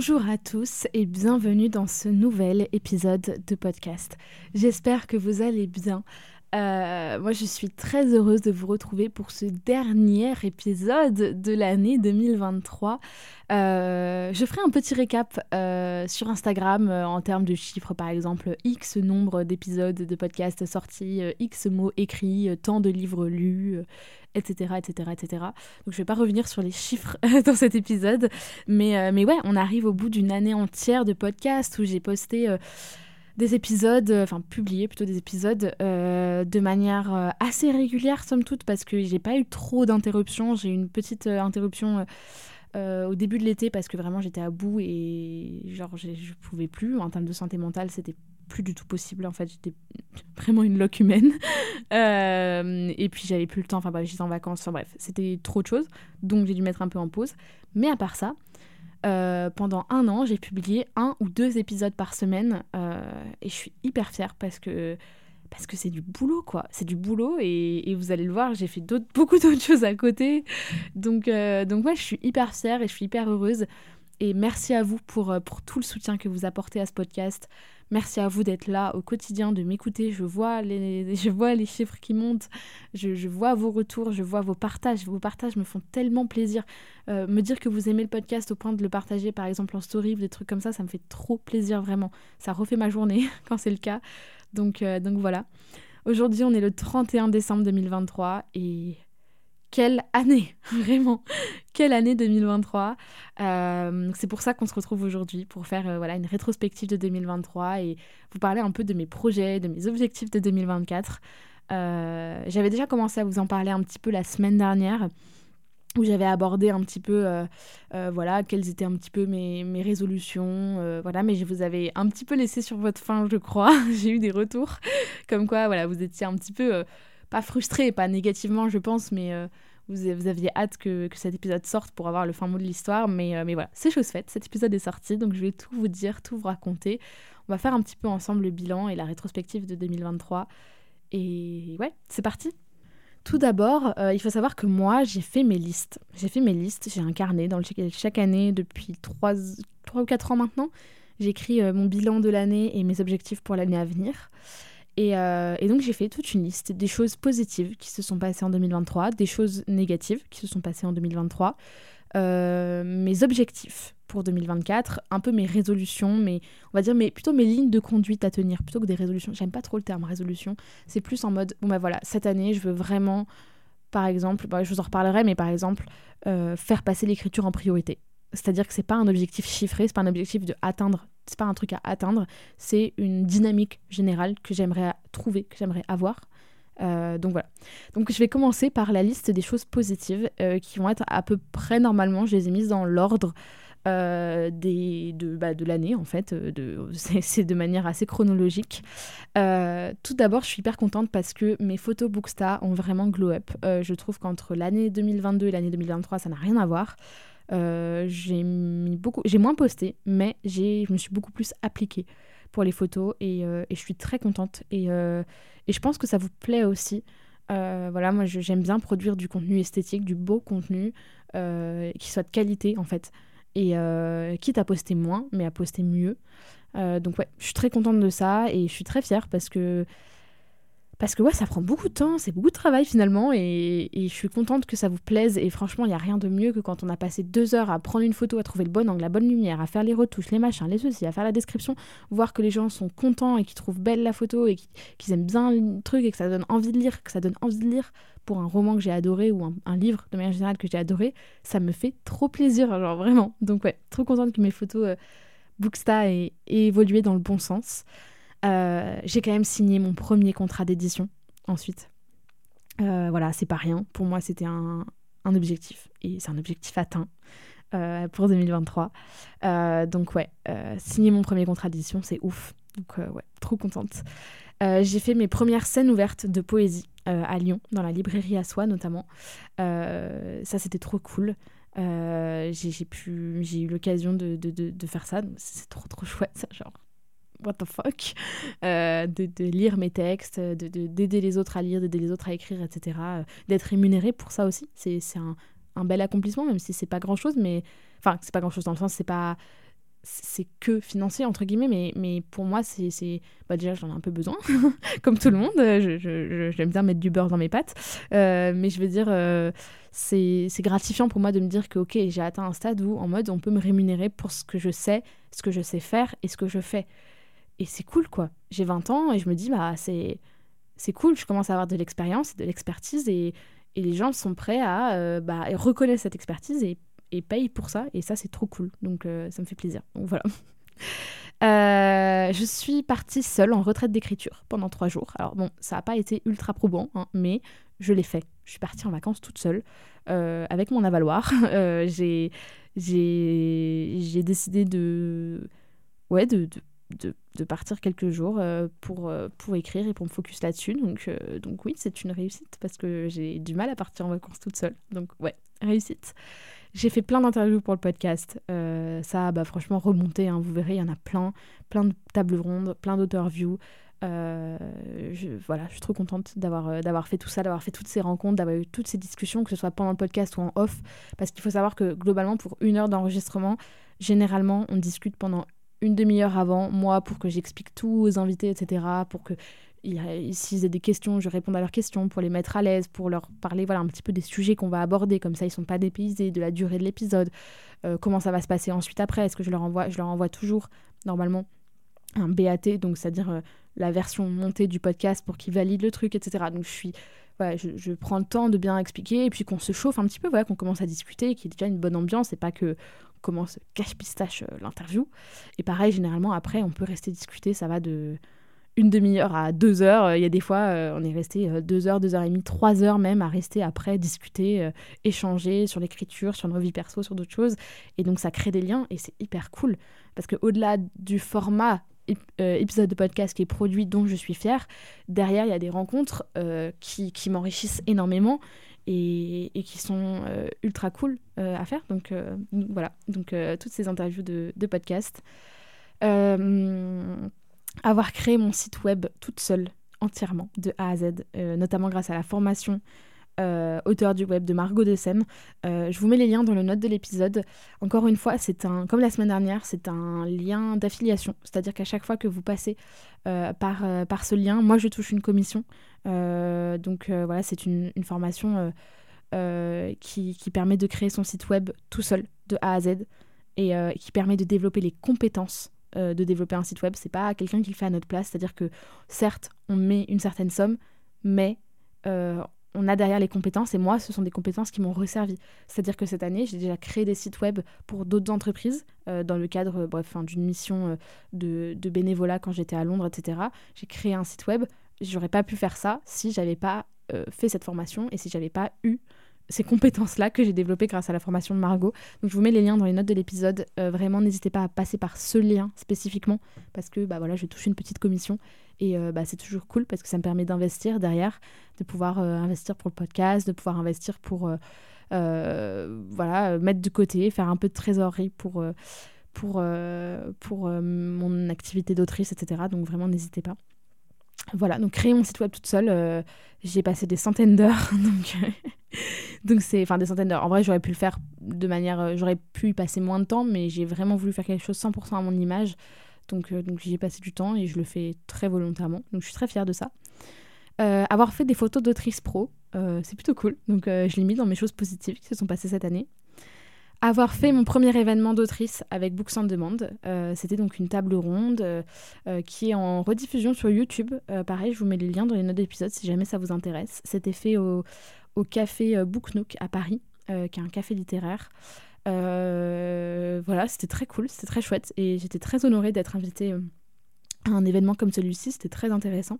Bonjour à tous et bienvenue dans ce nouvel épisode de podcast. J'espère que vous allez bien. Euh, moi, je suis très heureuse de vous retrouver pour ce dernier épisode de l'année 2023. Euh, je ferai un petit récap euh, sur Instagram en termes de chiffres, par exemple, X nombre d'épisodes de podcast sortis, X mots écrits, tant de livres lus, etc., etc., etc. Donc je vais pas revenir sur les chiffres dans cet épisode, mais, mais ouais, on arrive au bout d'une année entière de podcast où j'ai posté des épisodes, euh, enfin publié plutôt des épisodes de manière assez régulière somme toute parce que j'ai pas eu trop d'interruptions. J'ai eu une petite interruption au début de l'été parce que vraiment j'étais à bout et genre je pouvais plus en termes de santé mentale c'était plus du tout possible. En fait, j'étais vraiment une loque humaine. Euh, et puis, j'avais plus le temps. Enfin, bref, j'étais en vacances. Enfin, bref, c'était trop de choses. Donc, j'ai dû mettre un peu en pause. Mais à part ça, euh, pendant un an, j'ai publié un ou deux épisodes par semaine. Euh, et je suis hyper fière parce que parce que c'est du boulot, quoi. C'est du boulot et, vous allez le voir, j'ai fait beaucoup d'autres choses à côté. Donc, donc ouais, je suis hyper fière et je suis hyper heureuse. Et merci à vous pour, pour tout le soutien que vous apportez à ce podcast. Merci à vous d'être là au quotidien, de m'écouter. Je vois les, je vois les chiffres qui montent, je, vois vos retours, je vois vos partages. Vos partages me font tellement plaisir. Euh, me dire que vous aimez le podcast au point de le partager, par exemple en story, des trucs comme ça, ça me fait trop plaisir vraiment. Ça refait ma journée quand c'est le cas. Donc, euh, donc voilà. Aujourd'hui, on est le 31 décembre 2023 et quelle année, vraiment, quelle année 2023. Euh, c'est pour ça qu'on se retrouve aujourd'hui pour faire euh, voilà une rétrospective de 2023 et vous parler un peu de mes projets, de mes objectifs de 2024. Euh, j'avais déjà commencé à vous en parler un petit peu la semaine dernière où j'avais abordé un petit peu voilà quelles étaient un petit peu mes, résolutions voilà mais je vous avais un petit peu laissé sur votre faim je crois j'ai eu des retours comme quoi voilà vous étiez un petit peu pas frustré, pas négativement, je pense, mais euh, vous, aviez hâte que, cet épisode sorte pour avoir le fin mot de l'histoire. Mais, euh, mais voilà, c'est chose faite. Cet épisode est sorti, donc je vais tout vous dire, tout vous raconter. On va faire un petit peu ensemble le bilan et la rétrospective de 2023. Et ouais, c'est parti. Tout d'abord, euh, il faut savoir que moi, j'ai fait mes listes. J'ai fait mes listes, j'ai un carnet dans lequel chaque année, depuis 3, 3 ou 4 ans maintenant, j'écris mon bilan de l'année et mes objectifs pour l'année à venir. Euh, et, donc j'ai fait toute une liste des choses positives qui se sont passées en 2023, des choses négatives qui se sont passées en 2023, euh, mes objectifs pour 2024, un peu mes résolutions, mais on va dire mais plutôt mes lignes de conduite à tenir plutôt que des résolutions. J'aime pas trop le terme résolution. C'est plus en mode bon bah voilà cette année je veux vraiment par exemple, bah, je vous en reparlerai, mais par exemple euh, faire passer l'écriture en priorité. C'est-à-dire que c'est pas un objectif chiffré, c'est pas un objectif de atteindre c'est pas un truc à atteindre, c'est une dynamique générale que j'aimerais trouver, que j'aimerais avoir. Euh, donc voilà. Donc je vais commencer par la liste des choses positives euh, qui vont être à peu près normalement, je les ai mises dans l'ordre euh, de, bah, de l'année en fait, c'est de manière assez chronologique. tout d'abord, je suis hyper contente parce que mes photos Booksta ont vraiment glow up. je trouve qu'entre l'année 2022 et l'année 2023, ça n'a rien à voir. Euh, j'ai moins posté, mais je me suis beaucoup plus appliquée pour les photos et, euh, et je suis très contente et, euh, et, je pense que ça vous plaît aussi. voilà, moi j'aime bien produire du contenu esthétique, du beau contenu qui soit de qualité en fait et quitte à poster moins, mais à poster mieux. donc ouais, je suis très contente de ça et je suis très fière parce que parce que ça prend beaucoup de temps, c'est beaucoup de travail finalement, et, je suis contente que ça vous plaise. Et franchement, il n'y a rien de mieux que quand on a passé deux heures à prendre une photo, à trouver le bon angle, la bonne lumière, à faire les retouches, les machins, les ceci, à faire la description, voir que les gens sont contents et qu'ils trouvent belle la photo et qu'ils aiment bien le truc et que ça donne envie de lire, que ça donne envie de lire pour un roman que j'ai adoré ou un, livre de manière générale que j'ai adoré, ça me fait trop plaisir, genre vraiment. Donc ouais, trop contente que mes photos euh, Booksta aient évolué dans le bon sens. Euh, j'ai quand même signé mon premier contrat d'édition ensuite. Euh, voilà, c'est pas rien. Pour moi, c'était un, objectif. Et c'est un objectif atteint. pour 2023. donc ouais, signer mon premier contrat d'édition, c'est ouf. Donc ouais, trop contente. j'ai fait mes premières scènes ouvertes de poésie à Lyon, dans la librairie à soi notamment. ça c'était trop cool. j'ai eu l'occasion de, de, de, faire ça, c'est trop trop chouette, genre what the fuck, euh, de, de, lire mes textes, d'aider de, d'aider les autres à lire, d'aider les autres à écrire, etc. Euh, d'être rémunéré pour ça aussi. C'est un, un, bel accomplissement, même si c'est pas grand chose, mais. Enfin, c'est pas grand chose dans le sens, c'est pas. C'est que financier, entre guillemets, mais, mais pour moi, c'est. Bah, déjà, j'en ai un peu besoin, comme tout le monde. J'aime je, je, bien mettre du beurre dans mes. Euh, mais je veux dire, c'est gratifiant pour moi de me dire que, ok, j'ai atteint un stade où, en mode, on peut me rémunérer pour ce que je sais, ce que je sais faire et ce que je fais et c'est cool quoi. J'ai 20 ans et je me dis bah c'est c'est cool, je commence à avoir de l'expérience, de l'expertise et, et, les gens sont prêts à euh, bah, reconnaître cette expertise et, et payent pour ça et ça c'est trop cool. Donc euh, ça me fait plaisir. Donc voilà. Euh, je suis partie seule en retraite d'écriture pendant trois jours. Alors bon, ça n'a pas été ultra probant, hein, mais je l'ai fait. Je suis partie en vacances toute seule avec mon avaloir. j'ai j'ai décidé de ouais de de, partir quelques jours euh, pour, euh, pour écrire et pour me focus là-dessus. Donc, euh, donc oui, c'est une réussite parce que j'ai du mal à partir en vacances toute seule. Donc ouais, réussite. J'ai fait plein d'interviews pour le podcast. ça bah, franchement remonté, hein, vous verrez, il y en a plein, plein de tables rondes, plein d'auteurs-views. je, voilà, je suis trop contente d'avoir d'avoir fait tout ça, d'avoir fait toutes ces rencontres, d'avoir eu toutes ces discussions, que ce soit pendant le podcast ou en off, parce qu'il faut savoir que globalement, pour une heure d'enregistrement, généralement, on discute pendant une demi-heure avant, moi, pour que j'explique tout aux invités, etc. Pour que s'ils aient des questions, je réponde à leurs questions, pour les mettre à l'aise, pour leur parler voilà, un petit peu des sujets qu'on va aborder, comme ça ils sont pas dépaysés, de la durée de l'épisode, euh, comment ça va se passer ensuite après, est-ce que je leur envoie, je leur envoie toujours normalement un BAT, donc c'est-à-dire euh, la version montée du podcast pour qu'ils valident le truc, etc. Donc je suis je, prends le temps de bien expliquer et puis qu'on se chauffe un petit peu, voilà, qu'on commence à discuter, qu'il y ait déjà une bonne ambiance et pas que commence cache-pistache euh, l'interview. Et pareil, généralement, après, on peut rester discuter, ça va de une demi-heure à deux heures. Il y a des fois, euh, on est resté euh, deux heures, deux heures et demie, trois heures même à rester après, discuter, échanger sur l'écriture, sur nos vies perso, sur d'autres choses. Et donc, ça crée des liens et c'est hyper cool. Parce qu'au-delà du format épisode de podcast qui est produit, dont je suis fière, derrière, il y a des rencontres qui, qui m'enrichissent énormément et, qui sont euh, ultra cool euh, à faire. Donc euh, voilà, donc toutes ces interviews de, podcast. avoir créé mon site web toute seule, entièrement, de A à Z, notamment grâce à la formation auteur du web de Margot de Seine. Euh, je vous mets les liens dans le note de l'épisode. Encore une fois, c'est un, comme la semaine dernière, c'est un lien d'affiliation. C'est-à-dire qu'à chaque fois que vous passez par, par ce lien, moi je touche une commission. Donc voilà, c'est une, formation qui, qui, permet de créer son site web tout seul, de A à Z, et qui permet de développer les compétences de développer un site web. C'est pas quelqu'un qui le fait à notre place. C'est-à-dire que certes, on met une certaine somme, mais on a derrière les compétences et moi, ce sont des compétences qui m'ont resservi. C'est-à-dire que cette année, j'ai déjà créé des sites web pour d'autres entreprises euh, dans le cadre bref, d'une mission euh, de, bénévolat quand j'étais à Londres, etc. J'ai créé un site web. J'aurais pas pu faire ça si j'avais pas euh, fait cette formation et si j'avais pas eu ces compétences-là que j'ai développées grâce à la formation de Margot. Donc je vous mets les liens dans les notes de l'épisode. vraiment, n'hésitez pas à passer par ce lien spécifiquement parce que bah voilà, je touche une petite commission et euh, bah, c'est toujours cool parce que ça me permet d'investir derrière, de pouvoir euh, investir pour le podcast, de pouvoir investir pour euh, voilà, mettre de côté, faire un peu de trésorerie pour, pour, pour mon activité d'autrice, etc. Donc vraiment, n'hésitez pas. Voilà, donc créer mon site web toute seule, j'ai passé des centaines d'heures, donc donc c'est, enfin des centaines d'heures. En vrai, j'aurais pu le faire de manière, j'aurais pu y passer moins de temps, mais j'ai vraiment voulu faire quelque chose 100% à mon image. Donc, euh, donc j'y ai passé du temps et je le fais très volontairement. Donc je suis très fière de ça. Euh, avoir fait des photos d'autrice pro, euh, c'est plutôt cool. Donc je l'ai mis dans mes choses positives qui se sont passées cette année. Avoir fait mon premier événement d'autrice avec Books on Demand, c'était donc une table ronde qui est en rediffusion sur YouTube. pareil, je vous mets les liens dans les notes d'épisode si jamais ça vous intéresse. C'était fait au, café Book Nook à Paris, qui est un café littéraire. Euh, voilà, c'était très cool, c'était très chouette et j'étais très honorée d'être invitée euh, à un événement comme celui-ci, c'était très intéressant.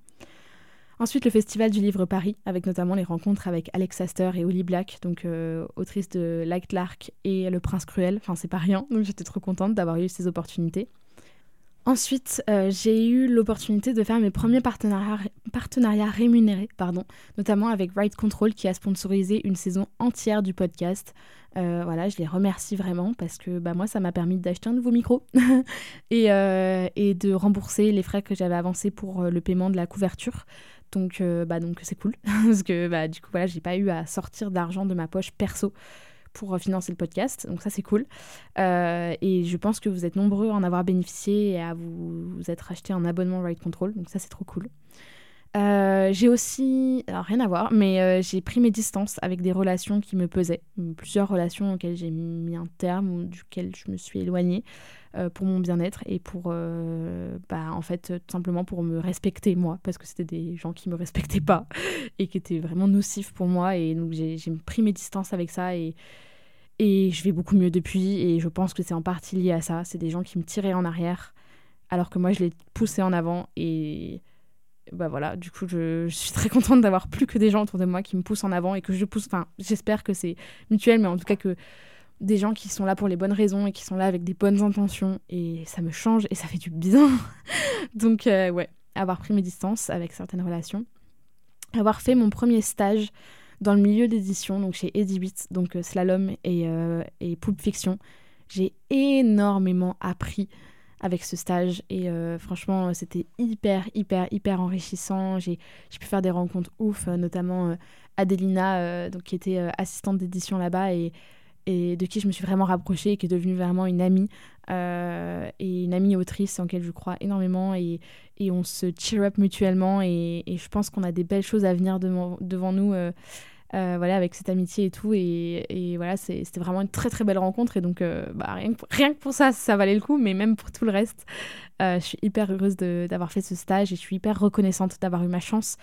Ensuite, le Festival du Livre Paris, avec notamment les rencontres avec Alex Astor et Holly Black, donc euh, autrice de Like Lark et Le Prince Cruel. Enfin, c'est pas rien, donc j'étais trop contente d'avoir eu ces opportunités. Ensuite, euh, j'ai eu l'opportunité de faire mes premiers partenariats, rémunérés, pardon, notamment avec Ride Control qui a sponsorisé une saison entière du podcast. Euh, voilà, je les remercie vraiment parce que bah, moi, ça m'a permis d'acheter un nouveau micro et, de rembourser les frais que j'avais avancés pour le paiement de la couverture. Donc, euh, bah, donc c'est cool parce que bah, du coup, voilà, j'ai pas eu à sortir d'argent de ma poche perso pour euh, financer le podcast. Donc ça, c'est cool. Euh, et je pense que vous êtes nombreux à en avoir bénéficié et à vous, être acheté un abonnement Ride Control. Donc ça, c'est trop cool. J'ai aussi, alors rien à voir, mais j'ai pris mes distances avec des relations qui me pesaient, plusieurs relations auxquelles j'ai mis un terme ou duquel je me suis éloignée. Euh, pour mon bien-être et pour, euh, bah, en fait, tout simplement pour me respecter moi, parce que c'était des gens qui me respectaient pas et qui étaient vraiment nocifs pour moi. Et donc j'ai pris mes distances avec ça et, et je vais beaucoup mieux depuis. Et je pense que c'est en partie lié à ça. C'est des gens qui me tiraient en arrière alors que moi je les poussais en avant et bah voilà, du coup, je, suis très contente d'avoir plus que des gens autour de moi qui me poussent en avant et que je pousse. Enfin, j'espère que c'est mutuel, mais en tout cas que des gens qui sont là pour les bonnes raisons et qui sont là avec des bonnes intentions et ça me change et ça fait du bien. Donc euh, ouais, avoir pris mes distances avec certaines relations, avoir fait mon premier stage dans le milieu d'édition, donc chez 8, donc euh, Slalom et, euh, et Pulp Fiction. J'ai énormément appris avec ce stage et franchement c'était hyper hyper hyper enrichissant. J'ai pu faire des rencontres ouf, notamment Adelina donc, qui était assistante d'édition là-bas et et de qui je me suis vraiment rapprochée et qui est devenue vraiment une amie euh, et une amie autrice en laquelle je crois énormément et, et on se cheer up mutuellement et, et je pense qu'on a des belles choses à venir devant, devant nous euh, euh, voilà avec cette amitié et tout. Et, et voilà c'était vraiment une très très belle rencontre. Et donc bah, rien, que, rien, que, pour ça ça valait le coup. Mais même pour tout le reste je suis hyper heureuse d'avoir fait ce stage. Et je suis hyper reconnaissante d'avoir eu ma chance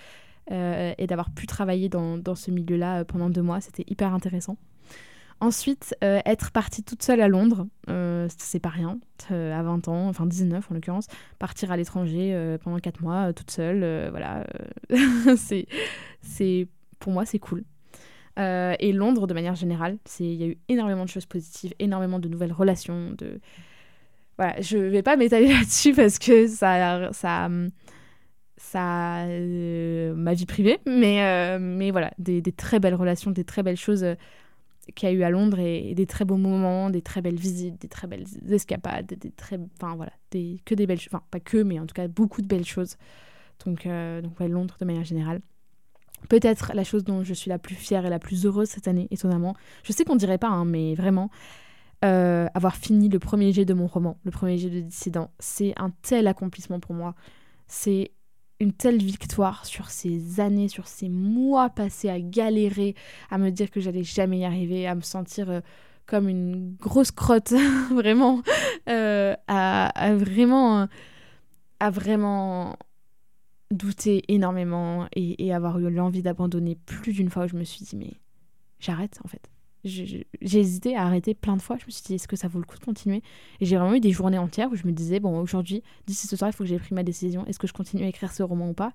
et d'avoir pu travailler dans, dans ce milieu là pendant deux mois. C'était hyper intéressant. Ensuite, euh, être partie toute seule à Londres, euh, c'est pas rien, euh, à 20 ans, enfin 19 en l'occurrence, partir à l'étranger pendant 4 mois toute seule, voilà, c'est, pour moi c'est cool. Et Londres, de manière générale, il y a eu énormément de choses positives, énormément de nouvelles relations, de... Voilà, je vais pas m'étaler là-dessus parce que ça... ça ça ma vie privée mais mais voilà des, très belles relations des très belles choses qu'il y a eu à Londres et, des très beaux moments, des très belles visites, des très belles escapades, des très, enfin voilà, des, que des belles enfin pas que, mais en tout cas beaucoup de belles choses. Donc, euh, donc Londres de manière générale. Peut-être la chose dont je suis la plus fière et la plus heureuse cette année, étonnamment. Je sais qu'on dirait pas, hein, mais vraiment, euh, avoir fini le premier jet de mon roman, le premier jet de Dissident, c'est un tel accomplissement pour moi. C'est une telle victoire sur ces années, sur ces mois passés à galérer, à me dire que j'allais jamais y arriver, à me sentir euh, comme une grosse crotte, vraiment, euh, à, vraiment, à vraiment douter énormément et, avoir eu l'envie d'abandonner plus d'une fois où je me suis dit mais j'arrête en fait j'ai hésité à arrêter plein de fois. Je me suis dit, est-ce que ça vaut le coup de continuer? Et j'ai vraiment eu des journées entières où je me disais, bon, aujourd'hui, d'ici ce soir, il faut que j'ai pris ma décision. Est-ce que je continue à écrire ce roman ou pas?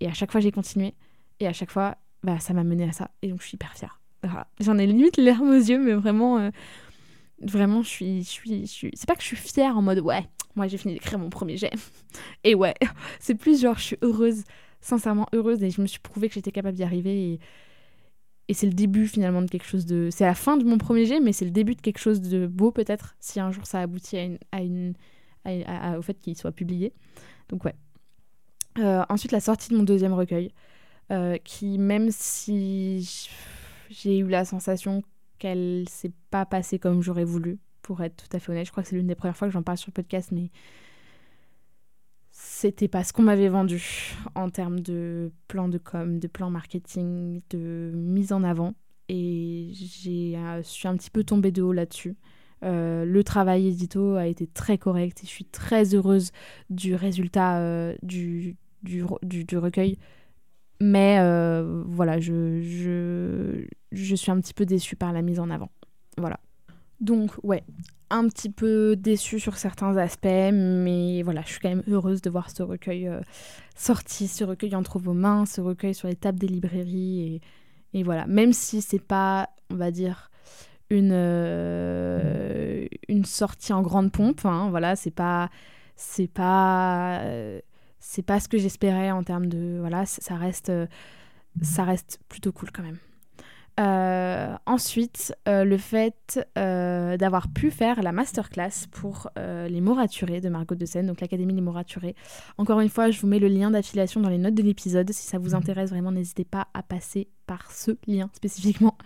Et à chaque fois, j'ai continué. Et à chaque fois, bah, ça m'a mené à ça. Et donc, je suis hyper fière. J'en ai limite l'air aux yeux, mais vraiment, euh, vraiment, je suis, je suis, je suis... C'est pas que je suis fière en mode, ouais, moi, j'ai fini d'écrire mon premier jet. et ouais, c'est plus genre, je suis heureuse, sincèrement heureuse. Et je me suis prouvé que j'étais capable d'y arriver. Et c'est le début finalement de quelque chose de. C'est la fin de mon premier jet, mais c'est le début de quelque chose de beau peut-être, si un jour ça aboutit à une, à une, au fait qu'il soit publié. Donc ouais. Euh, ensuite, la sortie de mon deuxième recueil, euh, qui même si j'ai eu la sensation qu'elle s'est pas passée comme j'aurais voulu, pour être tout à fait honnête, je crois que c'est l'une des premières fois que j'en parle sur le podcast, mais c'était pas ce qu'on m'avait vendu en termes de plan de com, de plan marketing, de mise en avant. Et euh, je suis un petit peu tombée de haut là-dessus. Euh, le travail édito a été très correct et je suis très heureuse du résultat euh, du, du, du, recueil. Mais voilà, je, je, je suis un petit peu déçue par la mise en avant. Voilà. Donc, ouais, un petit peu déçue sur certains aspects, mais voilà, je suis quand même heureuse de voir ce recueil euh, sorti, ce recueil entre vos mains, ce recueil sur les tables des librairies. Et, voilà, même si c'est pas, on va dire, une, euh, sortie en grande pompe, hein, voilà, c'est pas. C'est pas. c'est pas ce que j'espérais en termes de. Voilà, ça reste, ça reste plutôt cool quand même. Euh, ensuite, euh, le fait euh, d'avoir pu faire la masterclass pour les mots raturés de Margot de Seine, donc l'Académie des mots raturés. Encore une fois, je vous mets le lien d'affiliation dans les notes de l'épisode. Si ça vous mhm. intéresse vraiment, n'hésitez pas à passer par ce lien spécifiquement.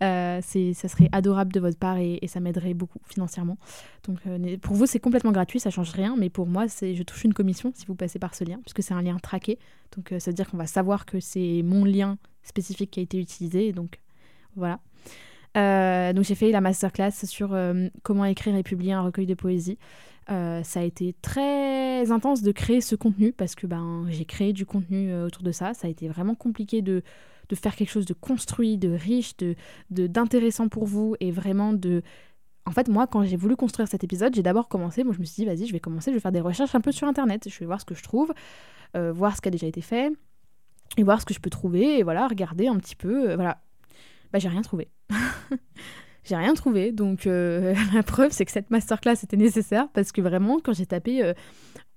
ça serait adorable de votre part et, ça m'aiderait beaucoup financièrement. Donc pour vous, c'est complètement gratuit, ça change rien, mais pour moi, je touche une commission si vous passez par ce lien, puisque c'est un lien traqué. Donc ça veut dire qu'on va savoir que c'est mon lien spécifique qui a été utilisé. Donc voilà. Euh, donc j'ai fait la masterclass sur euh, comment écrire et publier un recueil de poésie. Euh, ça a été très intense de créer ce contenu parce que ben, j'ai créé du contenu autour de ça. Ça a été vraiment compliqué de, de faire quelque chose de construit, de riche, de, d'intéressant pour vous et vraiment de... En fait, moi, quand j'ai voulu construire cet épisode, j'ai d'abord commencé, moi je me suis dit, vas-y, je vais commencer, je vais faire des recherches un peu sur Internet, je vais voir ce que je trouve, voir ce qui a déjà été fait, et voir ce que je peux trouver, et voilà, regarder un petit peu, voilà, bah, j'ai rien trouvé. j'ai rien trouvé. Donc euh, la preuve, c'est que cette masterclass était nécessaire parce que vraiment, quand j'ai tapé euh,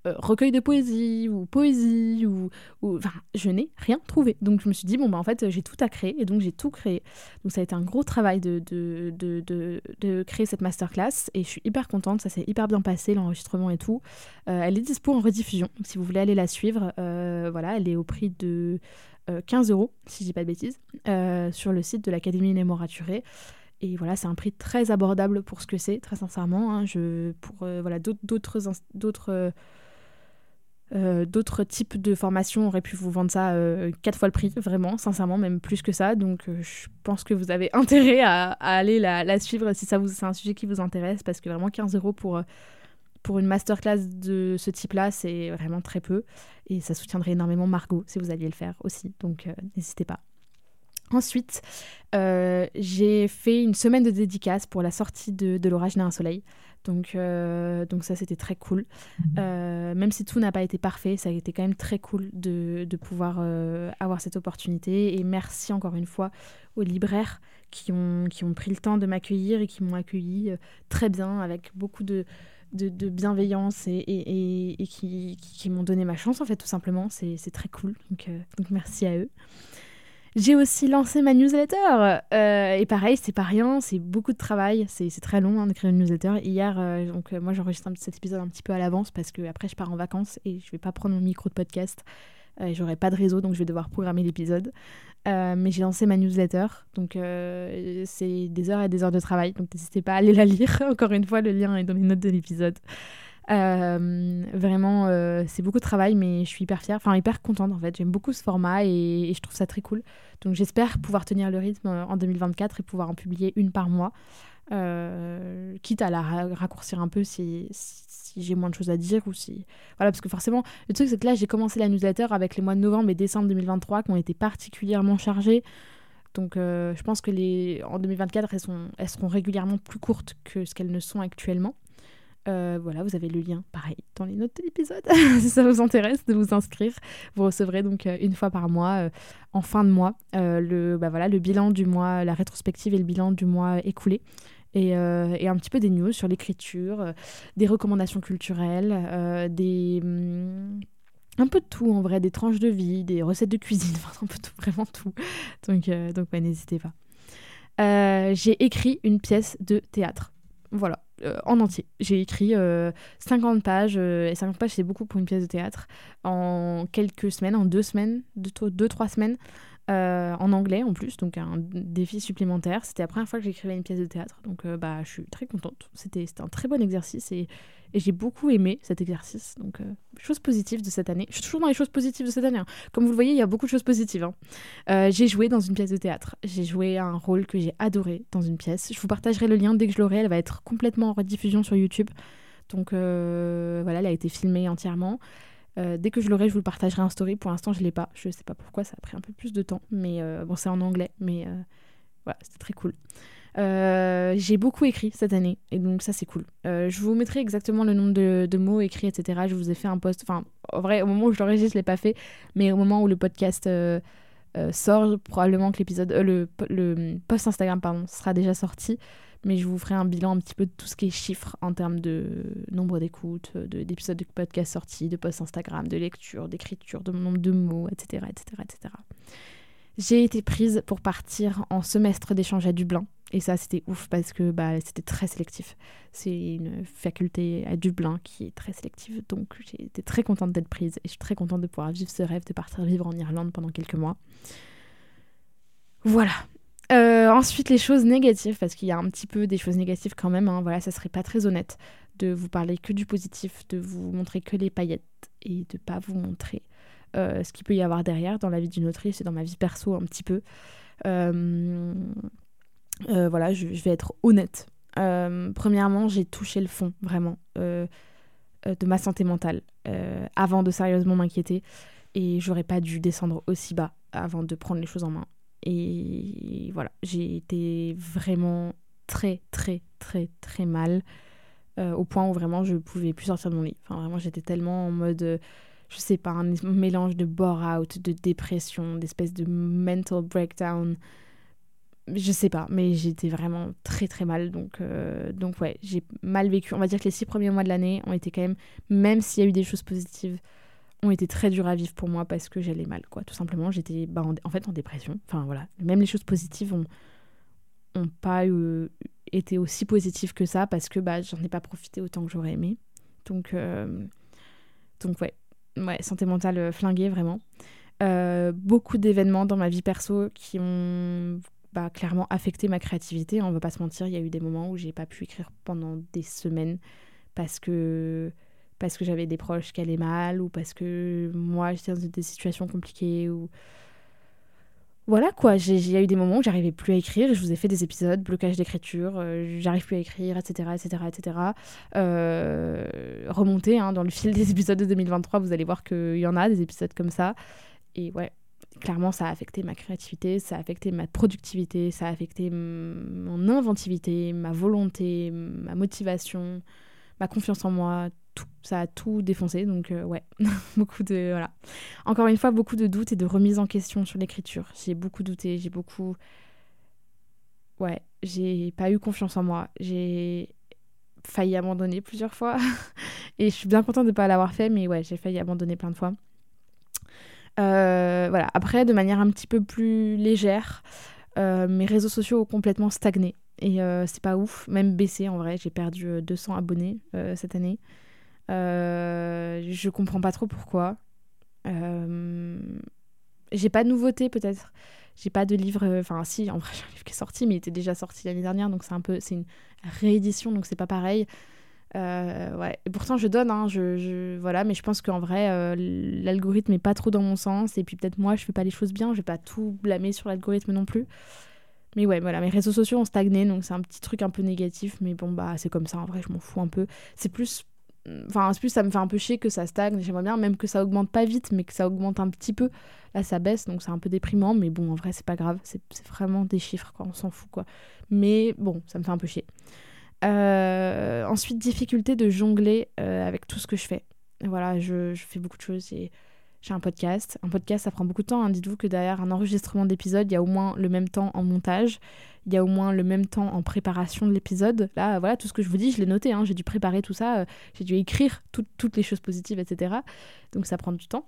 euh, recueil de poésie ou poésie ou, enfin, je n'ai rien trouvé. Donc je me suis dit bon bah en fait j'ai tout à créer et donc j'ai tout créé. Donc ça a été un gros travail de, de, de, de, créer cette masterclass et je suis hyper contente. Ça s'est hyper bien passé l'enregistrement et tout. elle est dispo en rediffusion. Si vous voulez aller la suivre, voilà, elle est au prix de 15 euh, euros, si je dis pas de bêtises, euh, sur le site de l'Académie Nemo Raturé. Et voilà, c'est un prix très abordable pour ce que c'est, très sincèrement. Hein. je, pour euh, voilà, d'autres types de formations auraient pu vous vendre ça quatre fois le prix, vraiment, sincèrement, même plus que ça. Donc je pense que vous avez intérêt à, aller la, la, suivre si ça vous c'est un sujet qui vous intéresse, parce que vraiment 15 euros pour pour une masterclass de ce type-là, c'est vraiment très peu. Et ça soutiendrait énormément Margot si vous alliez le faire aussi. Donc euh, n'hésitez pas. Ensuite, euh, j'ai fait une semaine de dédicace pour la sortie de, de L'orage d'un soleil. Donc, euh, donc ça, c'était très cool. même si tout n'a pas été parfait, ça a été quand même très cool de, de pouvoir avoir cette opportunité. Et merci encore une fois aux libraires qui ont, qui ont pris le temps de m'accueillir et qui m'ont accueilli très bien avec beaucoup de, de, bienveillance et, qui, m'ont donné ma chance, en fait, tout simplement. C'est très cool. Donc, euh, donc, merci à eux. J'ai aussi lancé ma newsletter. Euh, et pareil, c'est pas rien, c'est beaucoup de travail. C'est très long hein, d'écrire une newsletter. Hier, euh, donc moi j'enregistre cet épisode un petit peu à l'avance parce que après je pars en vacances et je vais pas prendre mon micro de podcast. J'aurai pas de réseau donc je vais devoir programmer l'épisode. Euh, mais j'ai lancé ma newsletter, donc euh, c'est des heures et des heures de travail, donc n'hésitez pas à aller la lire. Encore une fois, le lien est dans les notes de l'épisode. Euh, vraiment, c'est beaucoup de travail, mais je suis hyper fière, enfin hyper contente en fait. J'aime beaucoup ce format et, je trouve ça très cool. Donc j'espère pouvoir tenir le rythme en 2024 et pouvoir en publier une par mois, quitte à la raccourcir un peu si, j'ai moins de choses à dire ou si. Voilà, parce que forcément, le truc, c'est que là, j'ai commencé la newsletter avec les mois de novembre et décembre 2023 qui ont été particulièrement chargés. Donc, euh, je pense que les... en 2024, elles, sont... elles seront régulièrement plus courtes que ce qu'elles ne sont actuellement. Euh, voilà, vous avez le lien, pareil, dans les notes de l'épisode, si ça vous intéresse de vous inscrire. Vous recevrez donc euh, une fois par mois, en fin de mois, le, bah voilà, le bilan du mois, la rétrospective et le bilan du mois écoulé. Euh, et, un petit peu des news sur l'écriture, euh, des recommandations culturelles, euh, des mm, un peu de tout en vrai, des tranches de vie, des recettes de cuisine, enfin tout, vraiment tout. Donc, donc n'hésitez pas. j'ai écrit une pièce de théâtre. Voilà, en entier. J'ai écrit 50 pages, et 50 pages c'est beaucoup pour une pièce de théâtre, en quelques semaines, en deux semaines, deux trois semaines. Euh, en anglais en plus, donc un défi supplémentaire. C'était la première fois que j'écrivais une pièce de théâtre, donc euh, bah, je suis très contente. C'était un très bon exercice et, j'ai beaucoup aimé cet exercice. Donc, euh, chose positive de cette année. Je suis toujours dans les choses positives de cette année. Hein. Comme vous le voyez, il y a beaucoup de choses positives. Hein. j'ai joué dans une pièce de théâtre. J'ai joué un rôle que j'ai adoré dans une pièce. Je vous partagerai le lien dès que je l'aurai. Elle va être complètement en rediffusion sur YouTube. Donc voilà, elle a été filmée entièrement. Euh, dès que je l'aurai, je vous le partagerai en story. Pour l'instant, je ne l'ai pas. Je ne sais pas pourquoi, ça a pris un peu plus de temps. Mais euh, bon, c'est en anglais. Mais euh, voilà, c'était très cool. J'ai beaucoup écrit cette année et donc ça c'est cool. Je vous mettrai exactement le nombre de, mots écrits, etc. Je vous ai fait un post. Enfin, en vrai, au moment où je l'enregistre, je l'ai pas fait, mais au moment où le podcast sort, probablement que l'épisode, le, le post Instagram pardon, sera déjà sorti. Mais je vous ferai un bilan un petit peu de tout ce qui est chiffres en termes de nombre d'écoutes, d'épisodes de, podcast sortis, de posts Instagram, de lecture, d'écriture, de nombre de mots, etc., etc., etc. J'ai été prise pour partir en semestre d'échange à Dublin. Et ça, c'était ouf parce que bah, c'était très sélectif. C'est une faculté à Dublin qui est très sélective. Donc j'ai été très contente d'être prise et je suis très contente de pouvoir vivre ce rêve de partir vivre en Irlande pendant quelques mois. Voilà. Euh, ensuite, les choses négatives, parce qu'il y a un petit peu des choses négatives quand même. Hein. Voilà, ça serait pas très honnête de vous parler que du positif, de vous montrer que les paillettes et de pas vous montrer euh, ce qu'il peut y avoir derrière dans la vie d'une autrice et dans ma vie perso un petit peu. Euh, voilà, je, vais être honnête. premièrement, j'ai touché le fond, vraiment, de ma santé mentale, avant de sérieusement m'inquiéter. Et j'aurais pas dû descendre aussi bas avant de prendre les choses en main. Et voilà, j'ai été vraiment très, très, très, très mal. au point où vraiment je pouvais plus sortir de mon lit. Enfin, vraiment, j'étais tellement en mode je sais pas, un mélange de bore-out, de dépression, d'espèce de mental breakdown. Je sais pas, mais j'étais vraiment très très mal. Donc, euh, donc ouais, j'ai mal vécu. On va dire que les six premiers mois de l'année ont été quand même, même s'il y a eu des choses positives, ont été très durs à vivre pour moi parce que j'allais mal, quoi. Tout simplement, j'étais bah, en, fait en dépression. Enfin voilà, même les choses positives ont, ont pas été aussi positives que ça parce que bah, j'en ai pas profité autant que j'aurais aimé. Donc, euh, donc ouais, ouais, santé mentale euh, flinguée vraiment. Euh, beaucoup d'événements dans ma vie perso qui ont bah, clairement affecté ma créativité. On va pas se mentir, il y a eu des moments où j'ai pas pu écrire pendant des semaines parce que parce que j'avais des proches qui allaient mal ou parce que moi j'étais dans des situations compliquées ou voilà quoi, il y a eu des moments où j'arrivais plus à écrire, je vous ai fait des épisodes, blocage d'écriture, euh, j'arrive plus à écrire, etc. etc., etc. Remontez hein, dans le fil des épisodes de 2023, vous allez voir qu'il y en a des épisodes comme ça. Et ouais, clairement, ça a affecté ma créativité, ça a affecté ma productivité, ça a affecté mon inventivité, ma volonté, ma motivation, ma confiance en moi, tout, ça a tout défoncé. Donc euh, ouais, beaucoup de voilà. Encore une fois, beaucoup de doutes et de remises en question sur l'écriture. J'ai beaucoup douté, j'ai beaucoup ouais, j'ai pas eu confiance en moi. J'ai failli abandonner plusieurs fois et je suis bien contente de pas l'avoir fait, mais ouais, j'ai failli abandonner plein de fois. Euh, voilà. Après, de manière un petit peu plus légère, euh, mes réseaux sociaux ont complètement stagné. Et c'est pas ouf, même baissé en vrai. J'ai perdu 200 abonnés cette année. Euh, je comprends pas trop pourquoi. Euh, j'ai pas de nouveauté peut-être. J'ai pas de livre. Enfin, si, en vrai, j'ai un livre qui est sorti, mais il était déjà sorti l'année dernière, donc c'est un peu. C'est une réédition, donc c'est pas pareil. Euh, ouais. Et pourtant, je donne, hein, je, je, voilà, mais je pense qu'en vrai, l'algorithme est pas trop dans mon sens. Et puis peut-être moi, je fais pas les choses bien. Je vais pas tout blâmer sur l'algorithme non plus. Mais ouais, voilà, mes réseaux sociaux ont stagné, donc c'est un petit truc un peu négatif. Mais bon, bah, c'est comme ça, en vrai, je m'en fous un peu. C'est plus Enfin, en plus, ça me fait un peu chier que ça stagne. J'aimerais bien même que ça augmente pas vite, mais que ça augmente un petit peu. Là, ça baisse, donc c'est un peu déprimant. Mais bon, en vrai, c'est pas grave. C'est vraiment des chiffres, quoi. On s'en fout, quoi. Mais bon, ça me fait un peu chier. Euh, ensuite, difficulté de jongler euh, avec tout ce que je fais. Voilà, je, je fais beaucoup de choses. Et j'ai un podcast. Un podcast, ça prend beaucoup de temps. Hein. Dites-vous que derrière un enregistrement d'épisode, il y a au moins le même temps en montage. Il y a au moins le même temps en préparation de l'épisode. Là, voilà, tout ce que je vous dis, je l'ai noté. Hein. J'ai dû préparer tout ça. Euh, j'ai dû écrire toutes les choses positives, etc. Donc ça prend du temps.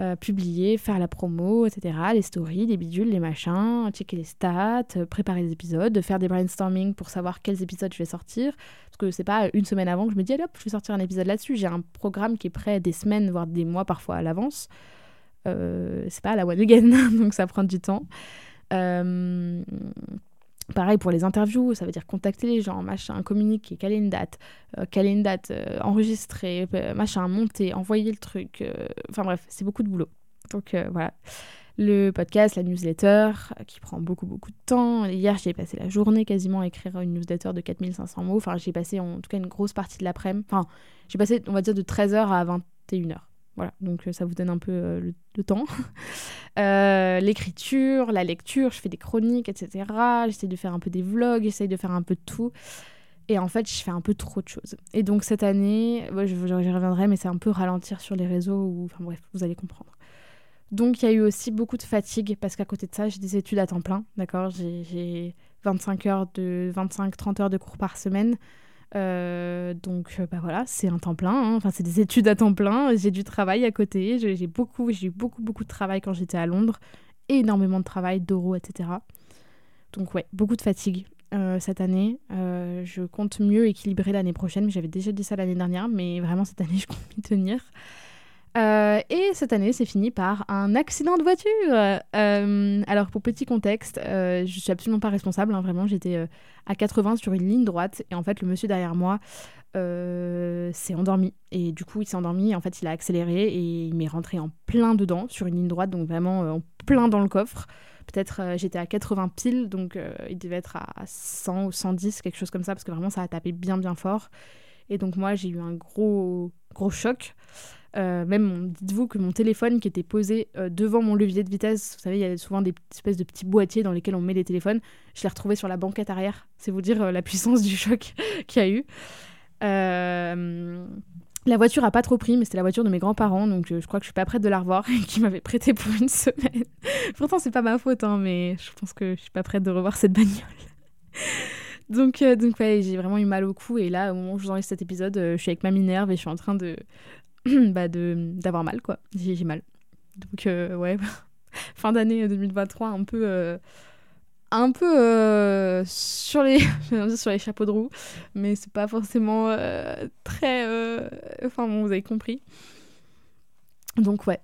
Euh, publier, faire la promo, etc. Les stories, les bidules, les machins, checker les stats, euh, préparer les épisodes, faire des brainstorming pour savoir quels épisodes je vais sortir. Parce que c'est pas une semaine avant que je me dis, hop, je vais sortir un épisode là-dessus. J'ai un programme qui est prêt des semaines, voire des mois parfois à l'avance. Euh, c'est pas à la one again, donc ça prend du temps. Euh, Pareil pour les interviews, ça veut dire contacter les gens, machin, communiquer, caler une date, euh, caler une date, euh, enregistrer, euh, machin, monter, envoyer le truc. Enfin bref, c'est beaucoup de boulot. Donc voilà. Le podcast, la newsletter, qui prend beaucoup beaucoup de temps. Hier, j'ai passé la journée quasiment à écrire une newsletter de 4500 mots. Enfin, j'ai passé en tout cas une grosse partie de l'après-midi. Enfin, j'ai passé, on va dire, de 13h à 21h. Voilà, donc ça vous donne un peu le, temps. L'écriture, la lecture, je fais des chroniques, etc. J'essaie de faire un peu des vlogs, j'essaie de faire un peu de tout. Et en fait, je fais un peu trop de choses. Et donc cette année, j'y reviendrai, mais c'est un peu ralentir sur les réseaux, enfin bref, vous allez comprendre. Donc il y a eu aussi beaucoup de fatigue, parce qu'à côté de ça, j'ai des études à temps plein, d'accord? J'ai 25 heures de 25-30 heures de cours par semaine. Euh, donc bah voilà, c'est un temps plein, hein. enfin c'est des études à temps plein, j'ai du travail à côté, j'ai beaucoup, j'ai eu beaucoup beaucoup de travail quand j'étais à Londres, énormément de travail, d'euros, etc. Donc ouais, beaucoup de fatigue. Euh, cette année. Euh, je compte mieux équilibrer l'année prochaine. J'avais déjà dit ça l'année dernière, mais vraiment cette année, je compte m'y tenir. Euh, et cette année, c'est fini par un accident de voiture. alors, pour petit contexte, je suis absolument pas responsable. Hein, vraiment, j'étais à 80 sur une ligne droite. Et en fait, le monsieur derrière moi s'est endormi. Et du coup, il s'est endormi. Et en fait, il a accéléré et il m'est rentré en plein dedans sur une ligne droite. Donc, vraiment en plein dans le coffre peut-être euh, j'étais à 80 piles, donc euh, il devait être à 100 ou 110, quelque chose comme ça, parce que vraiment ça a tapé bien bien fort. Et donc moi j'ai eu un gros gros choc. Euh, même, dites-vous que mon téléphone qui était posé devant mon levier de vitesse, vous savez, il y a souvent des espèces de petits boîtiers dans lesquels on met les téléphones, je l'ai retrouvé sur la banquette arrière. C'est vous dire la puissance du choc qu'il y a eu. La voiture a pas trop pris, mais c'était la voiture de mes grands-parents, donc euh, je crois que je suis pas prête de la revoir, qui m'avait prêté pour une semaine. Pourtant, c'est pas ma faute, hein, mais je pense que je suis pas prête de revoir cette bagnole. donc, euh, donc j'ai vraiment eu mal au cou, et là, au moment où je vous enregistre cet épisode, euh, je suis avec ma minerve et je suis en train de bah, d'avoir mal, quoi. J'ai mal. Donc, ouais, fin d'année 2023, un peu un peu euh, sur les sur les chapeaux de roue. Mais c'est pas forcément euh, très euh, enfin bon vous avez compris. Donc ouais.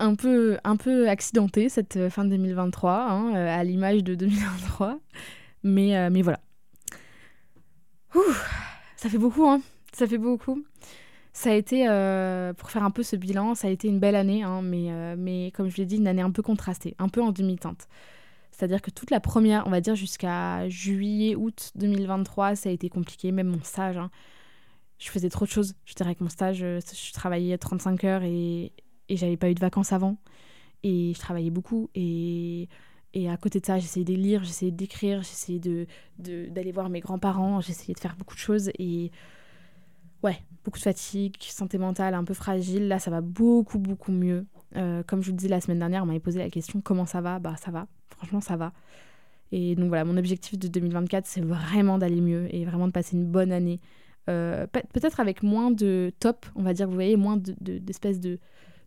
Un peu un peu accidenté cette fin de 2023 hein, à l'image de 2023 mais mais voilà. Ça fait beaucoup hein. Ça fait beaucoup ça a été, pour faire un peu ce bilan, ça a été une belle année, hein, mais, mais comme je l'ai dit, une année un peu contrastée, un peu en demi-teinte. C'est-à-dire que toute la première, on va dire jusqu'à juillet, août 2023, ça a été compliqué, même mon stage. Hein. Je faisais trop de choses. Je dirais que mon stage, euh, je travaillais 35 heures et, et j'avais pas eu de vacances avant. Et je travaillais beaucoup. Et, et à côté de ça, j'essayais de lire, j'essayais d'écrire, j'essayais d'aller de, d'aller voir mes grands-parents, j'essayais de faire beaucoup de choses. Et ouais, beaucoup de fatigue, santé mentale un peu fragile. Là, ça va beaucoup, beaucoup mieux. Euh, comme je vous le disais la semaine dernière, on m'avait posé la question comment ça va? Bah ça va, franchement ça va. Et donc voilà, mon objectif de 2024, c'est vraiment d'aller mieux et vraiment de passer une bonne année. Euh, peut-être avec moins de top, on va dire, vous voyez, moins d'espèces de, de,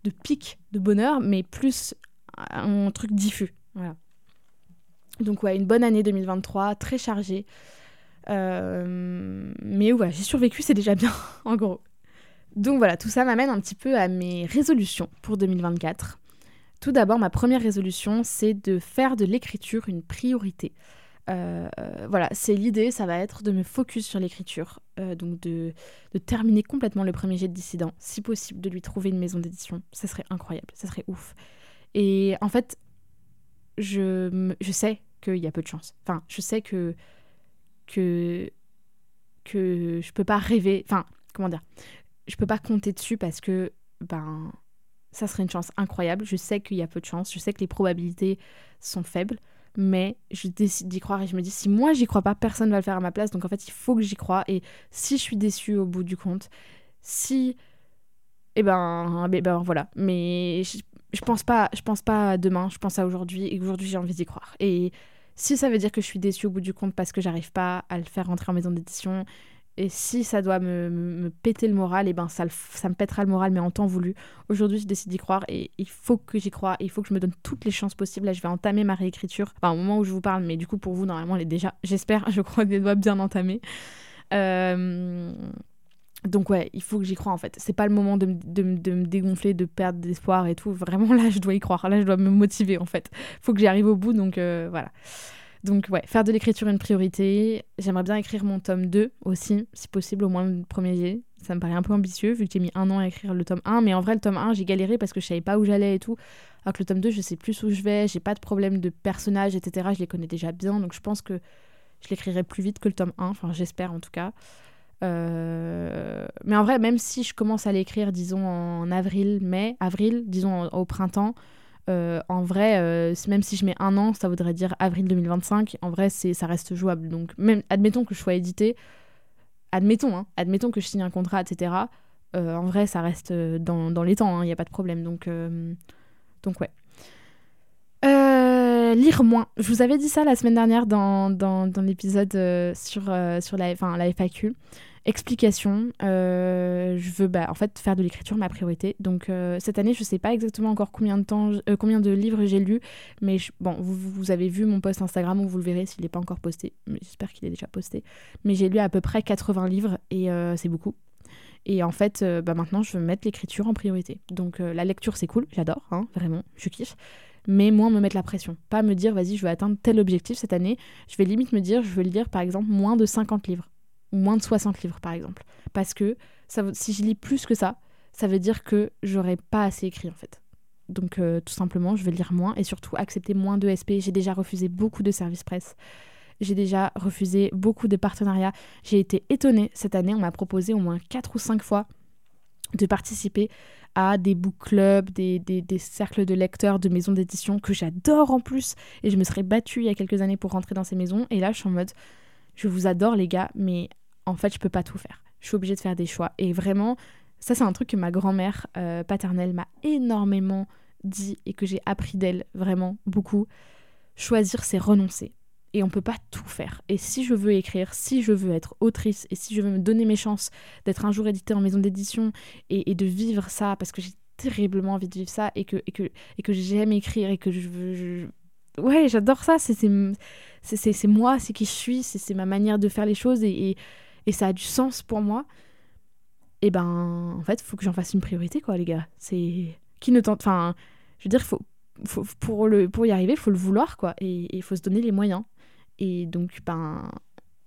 de pics de bonheur, mais plus un truc diffus. Voilà. Donc ouais, une bonne année 2023, très chargée. Euh, mais ouais, j'ai survécu, c'est déjà bien, en gros. Donc voilà, tout ça m'amène un petit peu à mes résolutions pour 2024. Tout d'abord, ma première résolution, c'est de faire de l'écriture une priorité. Euh, voilà, c'est l'idée, ça va être de me focus sur l'écriture, euh, donc de, terminer complètement le premier jet de dissident, si possible de lui trouver une maison d'édition, ça serait incroyable, ça serait ouf. Et en fait, je, je sais qu'il y a peu de chance. Enfin, je sais que que que je peux pas rêver. Enfin, comment dire je peux pas compter dessus parce que ben ça serait une chance incroyable. Je sais qu'il y a peu de chance, je sais que les probabilités sont faibles, mais je décide d'y croire et je me dis si moi j'y crois pas, personne va le faire à ma place. Donc en fait, il faut que j'y croie et si je suis déçue au bout du compte, si eh ben, eh ben voilà, mais je, je pense pas je pense pas à demain, je pense à aujourd'hui et aujourd'hui j'ai envie d'y croire. Et si ça veut dire que je suis déçue au bout du compte parce que j'arrive pas à le faire rentrer en maison d'édition, et si ça doit me, péter le moral, et eh ben ça, ça me pètera le moral, mais en temps voulu. Aujourd'hui, je décide d'y croire et il faut que j'y croie. il faut que je me donne toutes les chances possibles. Là, je vais entamer ma réécriture. Enfin, au moment où je vous parle, mais du coup, pour vous, normalement, elle est déjà, j'espère, je crois, des doigts bien entamés. Euh, donc, ouais, il faut que j'y croie en fait. C'est pas le moment de, de, de, me dégonfler, de perdre d'espoir et tout. Vraiment, là, je dois y croire. Là, je dois me motiver en fait. Faut que j'y arrive au bout. Donc, euh, voilà. Donc ouais, faire de l'écriture une priorité. J'aimerais bien écrire mon tome 2 aussi, si possible, au moins le premier. Ça me paraît un peu ambitieux vu que j'ai mis un an à écrire le tome 1. Mais en vrai, le tome 1, j'ai galéré parce que je savais pas où j'allais et tout. Alors que le tome 2, je sais plus où je vais, j'ai pas de problème de personnage, etc. Je les connais déjà bien. Donc je pense que je l'écrirai plus vite que le tome 1. Enfin, j'espère en tout cas. Mais en vrai, même si je commence à l'écrire, disons en avril, mai, avril, disons au printemps, en vrai, même si je mets un an, ça voudrait dire avril 2025. En vrai, ça reste jouable. Donc, même admettons que je sois édité, admettons, hein, admettons que je signe un contrat, etc. en vrai, ça reste dans, dans les temps, il hein, n'y a pas de problème. Donc, donc ouais. Euh, lire moins. Je vous avais dit ça la semaine dernière dans, dans, dans l'épisode euh, sur, euh, sur la, la FAQ. Explication. je veux bah, en fait faire de l'écriture ma priorité. Donc cette année, je sais pas exactement encore combien de temps, combien de livres j'ai lu, mais bon, vous, vous, avez vu mon post Instagram où vous le verrez s'il n'est pas encore posté. J'espère qu'il est déjà posté. Mais j'ai lu à peu près 80 livres et c'est beaucoup. Et en fait, bah, maintenant, je veux mettre l'écriture en priorité. Donc la lecture, c'est cool, j'adore, hein, vraiment, je kiffe mais moins me mettre la pression. Pas me dire, vas-y, je vais atteindre tel objectif cette année. Je vais limite me dire, je veux lire par exemple moins de 50 livres, ou moins de 60 livres par exemple. Parce que si je lis plus que ça, ça veut dire que j'aurais pas assez écrit en fait. Donc euh, tout simplement, je vais lire moins et surtout accepter moins de SP. J'ai déjà refusé beaucoup de services presse. J'ai déjà refusé beaucoup de partenariats. J'ai été étonnée cette année, on m'a proposé au moins 4 ou 5 fois de participer des book clubs, des, des, cercles de lecteurs, de maisons d'édition que j'adore en plus. Et je me serais battue il y a quelques années pour rentrer dans ces maisons. Et là, je suis en mode, je vous adore les gars, mais en fait, je peux pas tout faire. Je suis obligée de faire des choix. Et vraiment, ça, c'est un truc que ma grand-mère euh, paternelle m'a énormément dit et que j'ai appris d'elle vraiment beaucoup. Choisir, c'est renoncer et on peut pas tout faire. Et si je veux écrire, si je veux être autrice et si je veux me donner mes chances d'être un jour édité en maison d'édition et, de vivre ça parce que j'ai terriblement envie de vivre ça et que, et que, et que j'aime écrire et que je veux. Ouais, j'adore ça, c'est moi, c'est qui je suis, c'est ma manière de faire les choses et, et, ça a du sens pour moi. Et ben, en fait, faut que j'en fasse une priorité, quoi, les gars. C'est. Qui ne tente. Enfin, je veux dire, faut, faut, pour, le, pour y arriver, il faut le vouloir, quoi. Et il faut se donner les moyens. Et donc, ben,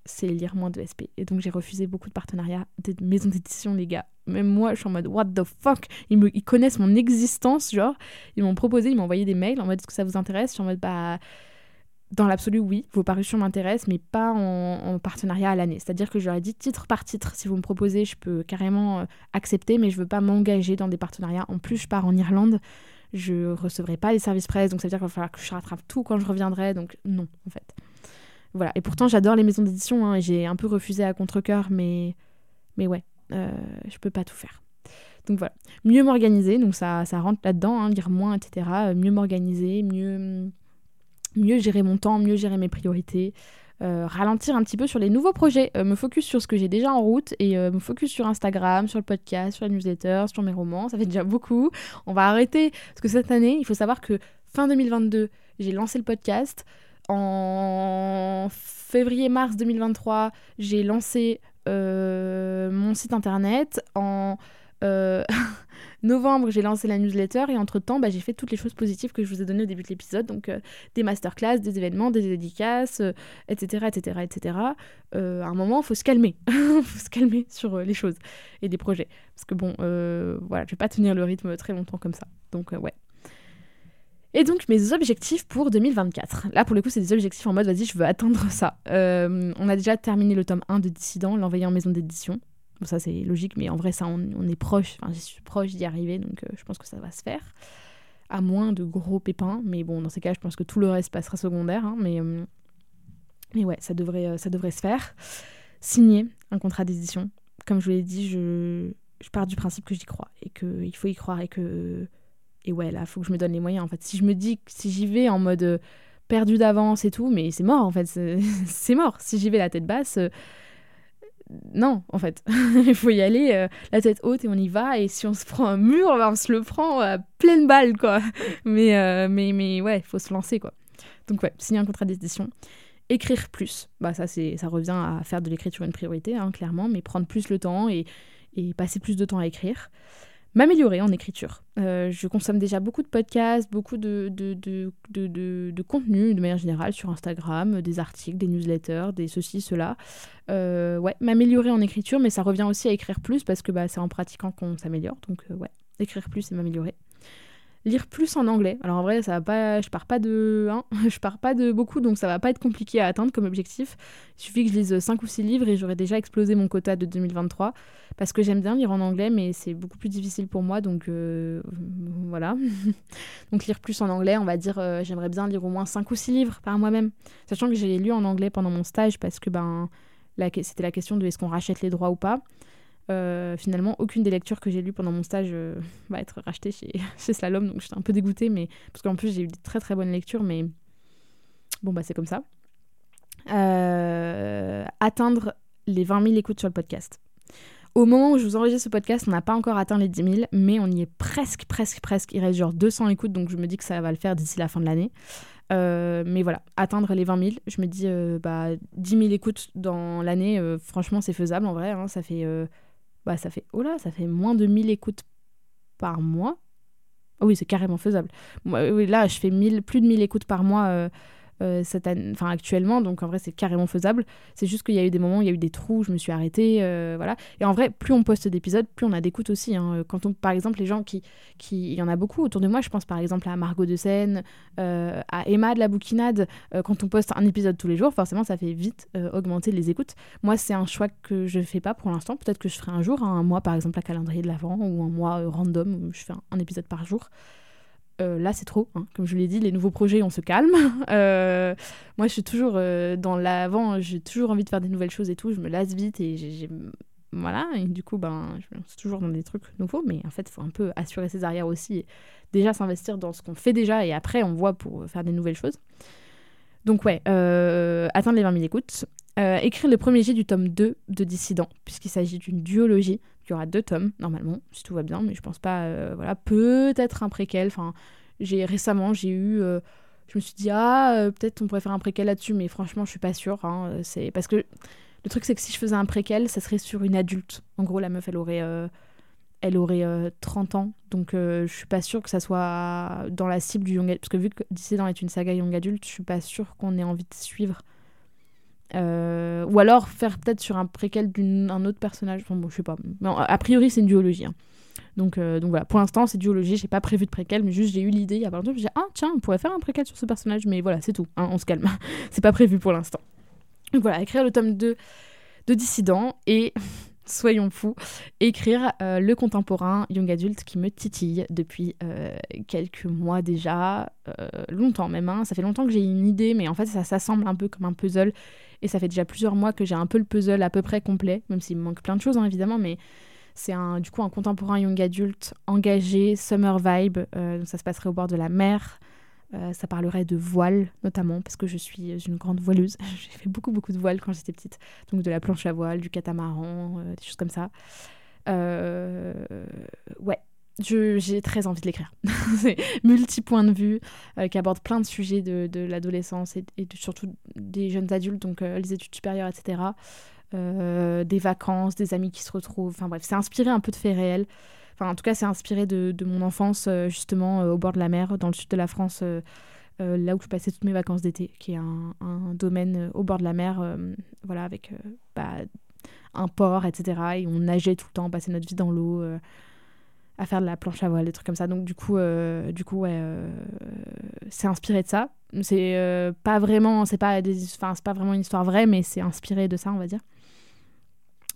c'est lire moins de SP. Et donc, j'ai refusé beaucoup de partenariats, des maisons d'édition, les gars. Même moi, je suis en mode, what the fuck? Ils, me, ils connaissent mon existence, genre. Ils m'ont proposé, ils m'ont envoyé des mails en mode, est-ce que ça vous intéresse? Je suis en mode, bah. Dans l'absolu, oui, vos parutions m'intéressent, mais pas en, partenariat à l'année. C'est-à-dire que ai dit titre par titre, si vous me proposez, je peux carrément euh, accepter, mais je veux pas m'engager dans des partenariats. En plus, je pars en Irlande, je recevrai pas les services presse, donc ça veut dire qu'il va falloir que je rattrape tout quand je reviendrai, donc non, en fait. Voilà. Et pourtant, j'adore les maisons d'édition. Hein, j'ai un peu refusé à contre-coeur, mais, mais ouais, euh, je peux pas tout faire. Donc voilà. Mieux m'organiser, donc ça, ça rentre là-dedans, hein, lire moins, etc. Euh, mieux m'organiser, mieux, mieux gérer mon temps, mieux gérer mes priorités. Euh, ralentir un petit peu sur les nouveaux projets, me focus sur ce que j'ai déjà en route et me focus sur Instagram, sur le podcast, sur la newsletter, sur mes romans, ça fait déjà beaucoup. On va arrêter parce que cette année, il faut savoir que fin 2022, j'ai lancé le podcast. En février-mars 2023, j'ai lancé euh, mon site internet. En euh, novembre, j'ai lancé la newsletter. Et entre-temps, bah, j'ai fait toutes les choses positives que je vous ai données au début de l'épisode. Donc euh, des masterclass, des événements, des dédicaces, etc. etc., etc. à un moment, il faut se calmer. Il faut se calmer sur les choses et des projets. Parce que bon, voilà, je vais pas tenir le rythme très longtemps comme ça. Donc ouais. Et donc mes objectifs pour 2024. Là pour le coup c'est des objectifs en mode vas-y je veux atteindre ça. Euh, on a déjà terminé le tome 1 de Dissident, l'envoyer en maison d'édition. Bon ça c'est logique mais en vrai ça on, est proche, enfin je suis proche d'y arriver donc euh, je pense que ça va se faire. À moins de gros pépins, mais bon dans ces cas je pense que tout le reste passera secondaire. Hein, mais, euh, mais ouais ça devrait, ça devrait se faire. Signer un contrat d'édition. Comme je vous l'ai dit je, je pars du principe que j'y crois et qu'il faut y croire et que et ouais, là, faut que je me donne les moyens. En fait, si je me dis, si j'y vais en mode euh, perdu d'avance et tout, mais c'est mort, en fait. C'est mort. Si j'y vais la tête basse, euh, non, en fait. Il faut y aller euh, la tête haute et on y va. Et si on se prend un mur, on se le prend à pleine balle, quoi. Mais, mais, mais ouais, faut se lancer, quoi. Donc ouais, signer un contrat d'édition. Écrire plus. Bah ça, c'est, ça revient à faire de l'écriture une priorité, hein, clairement, mais prendre plus le temps et passer plus de temps à écrire m'améliorer en écriture. Euh, je consomme déjà beaucoup de podcasts, beaucoup de, de, de, de, contenu de manière générale sur Instagram, des articles, des newsletters, des ceci, cela. Euh, ouais, m'améliorer en écriture, mais ça revient aussi à écrire plus parce que bah, c'est en pratiquant qu'on s'améliore. Donc euh, ouais, écrire plus et m'améliorer. Lire plus en anglais. Alors en vrai, ça va pas, je pars pas de, hein, je pars pas de beaucoup, donc ça va pas être compliqué à atteindre comme objectif. Il suffit que je lise 5 ou 6 livres et j'aurai déjà explosé mon quota de 2023 parce que j'aime bien lire en anglais, mais c'est beaucoup plus difficile pour moi, donc euh, voilà. donc lire plus en anglais, on va dire, euh, j'aimerais bien lire au moins 5 ou 6 livres par moi-même, sachant que j'ai lu en anglais pendant mon stage parce que ben c'était la question de est-ce qu'on rachète les droits ou pas. Euh, finalement, aucune des lectures que j'ai lues pendant mon stage euh, va être rachetée chez, chez Slalom, donc j'étais un peu dégoûtée, mais parce qu'en plus j'ai eu des très très bonnes lectures, mais bon bah c'est comme ça. Euh, atteindre les 20 000 écoutes sur le podcast. Au moment où je vous enregistre ce podcast, on n'a pas encore atteint les 10 000, mais on y est presque, presque, presque. Il reste genre 200 écoutes, donc je me dis que ça va le faire d'ici la fin de l'année. mais voilà, atteindre les 20 000, je me dis, bah, 10 000 écoutes dans l'année, franchement, c'est faisable en vrai. Hein, ça fait bah ça fait oh ça fait moins de 1000 écoutes par mois. Oh oui, c'est carrément faisable. Là, je fais 1000, plus de 1000 écoutes par mois euh, cette année, enfin actuellement, donc en vrai c'est carrément faisable. C'est juste qu'il y a eu des moments où il y a eu des trous, je me suis arrêtée, euh, voilà. Et en vrai, plus on poste d'épisodes, plus on a d'écoutes aussi. Hein. Quand on, par exemple, les gens qui, qui, il y en a beaucoup autour de moi. Je pense par exemple à Margot de Seine, euh, à Emma de la Bouquinade. quand on poste un épisode tous les jours, forcément ça fait vite augmenter les écoutes. Moi, c'est un choix que je fais pas pour l'instant. Peut-être que je ferai un jour, hein, un mois par exemple à calendrier de l'avant ou un mois random où je fais un épisode par jour. Euh, là c'est trop. Hein. Comme je l'ai dit, les nouveaux projets, on se calme. Euh, moi, je suis toujours euh, dans l'avant, j'ai toujours envie de faire des nouvelles choses et tout. Je me lasse vite et j'ai. Voilà, et du coup, ben, je suis toujours dans des trucs nouveaux, mais en fait, il faut un peu assurer ses arrières aussi. Et déjà s'investir dans ce qu'on fait déjà et après, on voit pour faire des nouvelles choses. Donc, ouais, atteindre les 20 000 écoutes. Écrire le premier jet du tome 2 de Dissident, puisqu'il s'agit d'une duologie il y aura deux tomes, normalement, si tout va bien, mais je pense pas. Euh, voilà, peut-être un préquel. Enfin, j'ai récemment, j'ai eu. Euh, je me suis dit, ah, euh, peut-être on pourrait faire un préquel là-dessus, mais franchement, je suis pas sûre. Hein, c'est parce que le truc, c'est que si je faisais un préquel, ça serait sur une adulte. En gros, la meuf, elle aurait, elle aurait 30 ans. Donc, je suis pas sûre que ça soit dans la cible du young adulte. Parce que vu que Dissident est une saga young adulte, je suis pas sûre qu'on ait envie de suivre euh, ou alors faire peut-être sur un préquel d'un autre personnage. Enfin bon, je sais pas. Mais a priori, c'est une duologie. Hein. Donc, euh, donc voilà, pour l'instant, c'est duologie. J'ai pas prévu de préquel, mais juste j'ai eu l'idée il y a pas longtemps. Me dit, ah tiens, on pourrait faire un préquel sur ce personnage. Mais voilà, c'est tout. Hein, on se calme. c'est pas prévu pour l'instant. Donc voilà, écrire le tome 2 de Dissident et soyons fous, écrire euh, le contemporain young adulte qui me titille depuis quelques mois déjà, longtemps même. Hein. Ça fait longtemps que j'ai une idée, mais en fait ça s'assemble un peu comme un puzzle et ça fait déjà plusieurs mois que j'ai un peu le puzzle à peu près complet, même s'il me manque plein de choses hein, évidemment, mais c'est un, du coup un contemporain young adulte engagé, summer vibe, euh, donc ça se passerait au bord de la mer. Euh, ça parlerait de voile notamment parce que je suis une grande voileuse. j'ai fait beaucoup beaucoup de voiles quand j'étais petite, donc de la planche à voile, du catamaran, euh, des choses comme ça. ouais, j'ai très envie de l'écrire. c'est multi-points de vue, euh, qui aborde plein de sujets de, de l'adolescence et, surtout des jeunes adultes, donc euh, les études supérieures, etc. Euh, des vacances, des amis qui se retrouvent. Enfin bref, c'est inspiré un peu de faits réels. Enfin, en tout cas, c'est inspiré de, de, mon enfance, justement, au bord de la mer, dans le sud de la France, là où je passais toutes mes vacances d'été, qui est un, un, domaine au bord de la mer, voilà, avec bah, un port, etc. Et on nageait tout le temps, on passait notre vie dans l'eau à faire de la planche à voile, des trucs comme ça. Donc du coup, euh, du coup, ouais, euh, c'est inspiré de ça. C'est euh, pas vraiment, c'est pas des, pas vraiment une histoire vraie, mais c'est inspiré de ça, on va dire.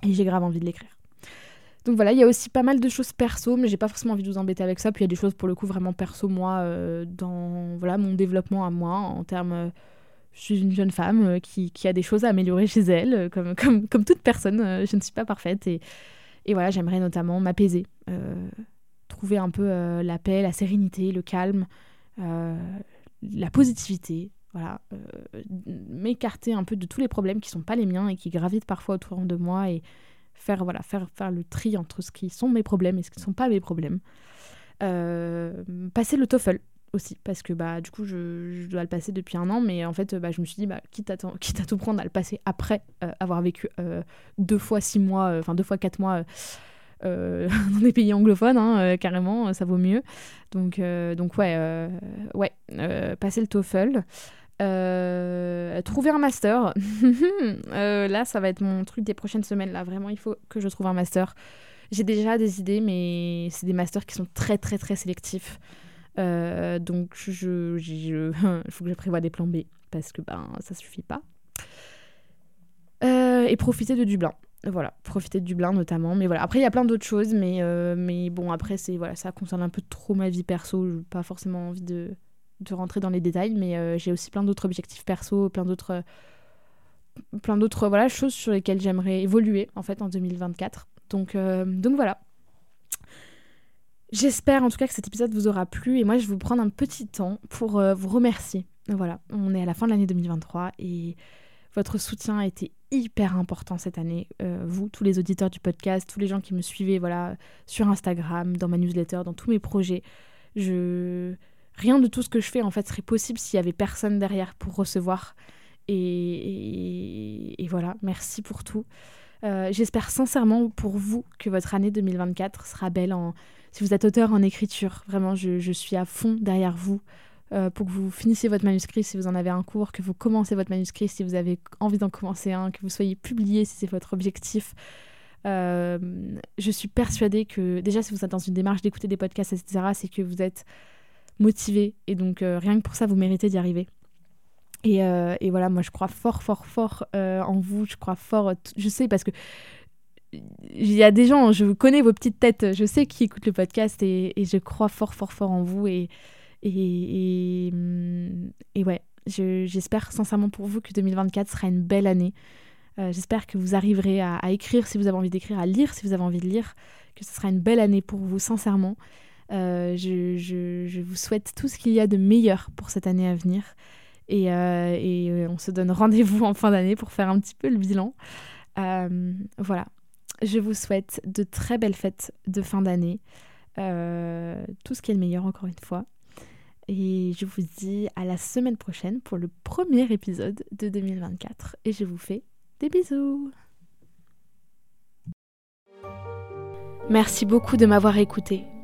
Et j'ai grave envie de l'écrire. Donc voilà, il y a aussi pas mal de choses perso, mais j'ai pas forcément envie de vous embêter avec ça. Puis il y a des choses pour le coup vraiment perso moi dans voilà mon développement à moi en termes je suis une jeune femme qui, qui, a des choses à améliorer chez elle, comme, comme, comme toute personne. je ne suis pas parfaite. Et, et voilà, j'aimerais notamment m'apaiser trouver un peu euh, la paix, la sérénité, le calme, euh, la positivité. Voilà, euh, m'écarter un peu de tous les problèmes qui sont pas les miens et qui gravitent parfois autour de moi et faire voilà faire faire le tri entre ce qui sont mes problèmes et ce qui ne sont pas mes problèmes. passer le TOEFL aussi parce que bah du coup je, dois le passer depuis un an mais en fait bah, je me suis dit bah quitte à, quitte à tout prendre à le passer après avoir vécu deux fois six mois enfin deux fois quatre mois euh, dans des pays anglophones, hein, euh, carrément, ça vaut mieux. Donc, euh, donc ouais, ouais passer le TOEFL. Trouver un master. là, ça va être mon truc des prochaines semaines. Là, vraiment, il faut que je trouve un master. J'ai déjà des idées, mais c'est des masters qui sont très, très, très sélectifs. donc je, il faut que je prévoie des plans B parce que ben ça suffit pas. et profiter de Dublin. Voilà, profiter de Dublin notamment. Mais voilà, après il y a plein d'autres choses, mais, mais bon après c'est voilà, ça concerne un peu trop ma vie perso. Je pas forcément envie de, de rentrer dans les détails, mais j'ai aussi plein d'autres objectifs perso, plein d'autres plein d'autres voilà, choses sur lesquelles j'aimerais évoluer en fait en 2024. Donc, euh, donc voilà. J'espère en tout cas que cet épisode vous aura plu et moi je vais vous prendre un petit temps pour euh, vous remercier. Voilà, on est à la fin de l'année 2023 et votre soutien a été hyper important cette année. Euh, vous, tous les auditeurs du podcast, tous les gens qui me suivaient voilà, sur Instagram, dans ma newsletter, dans tous mes projets. Je... Rien de tout ce que je fais en fait serait possible s'il y avait personne derrière pour recevoir et, voilà, merci pour tout. Euh, j'espère sincèrement pour vous que votre année 2024 sera belle. En... Si vous êtes auteur en écriture, vraiment, je, suis à fond derrière vous euh, pour que vous finissiez votre manuscrit si vous en avez un cours, que vous commencez votre manuscrit si vous avez envie d'en commencer un, que vous soyez publié si c'est votre objectif. Euh, je suis persuadée que déjà si vous êtes dans une démarche d'écouter des podcasts, etc., c'est que vous êtes motivé et donc rien que pour ça, vous méritez d'y arriver. Euh, et, voilà, moi je crois fort, fort, fort euh, en vous. Je crois fort. Je sais parce que il y a des gens, je connais vos petites têtes, je sais qui écoutent le podcast et, je crois fort, fort, fort en vous. Et, et, et, ouais, j'espère sincèrement pour vous que 2024 sera une belle année. Euh, j'espère que vous arriverez à, écrire si vous avez envie d'écrire, à lire si vous avez envie de lire, que ce sera une belle année pour vous, sincèrement. Je, je, vous souhaite tout ce qu'il y a de meilleur pour cette année à venir. Et, euh, euh, on se donne rendez-vous en fin d'année pour faire un petit peu le bilan. Euh, voilà. Je vous souhaite de très belles fêtes de fin d'année. tout ce qui est le meilleur, encore une fois. Et je vous dis à la semaine prochaine pour le premier épisode de 2024. Et je vous fais des bisous. Merci beaucoup de m'avoir écouté.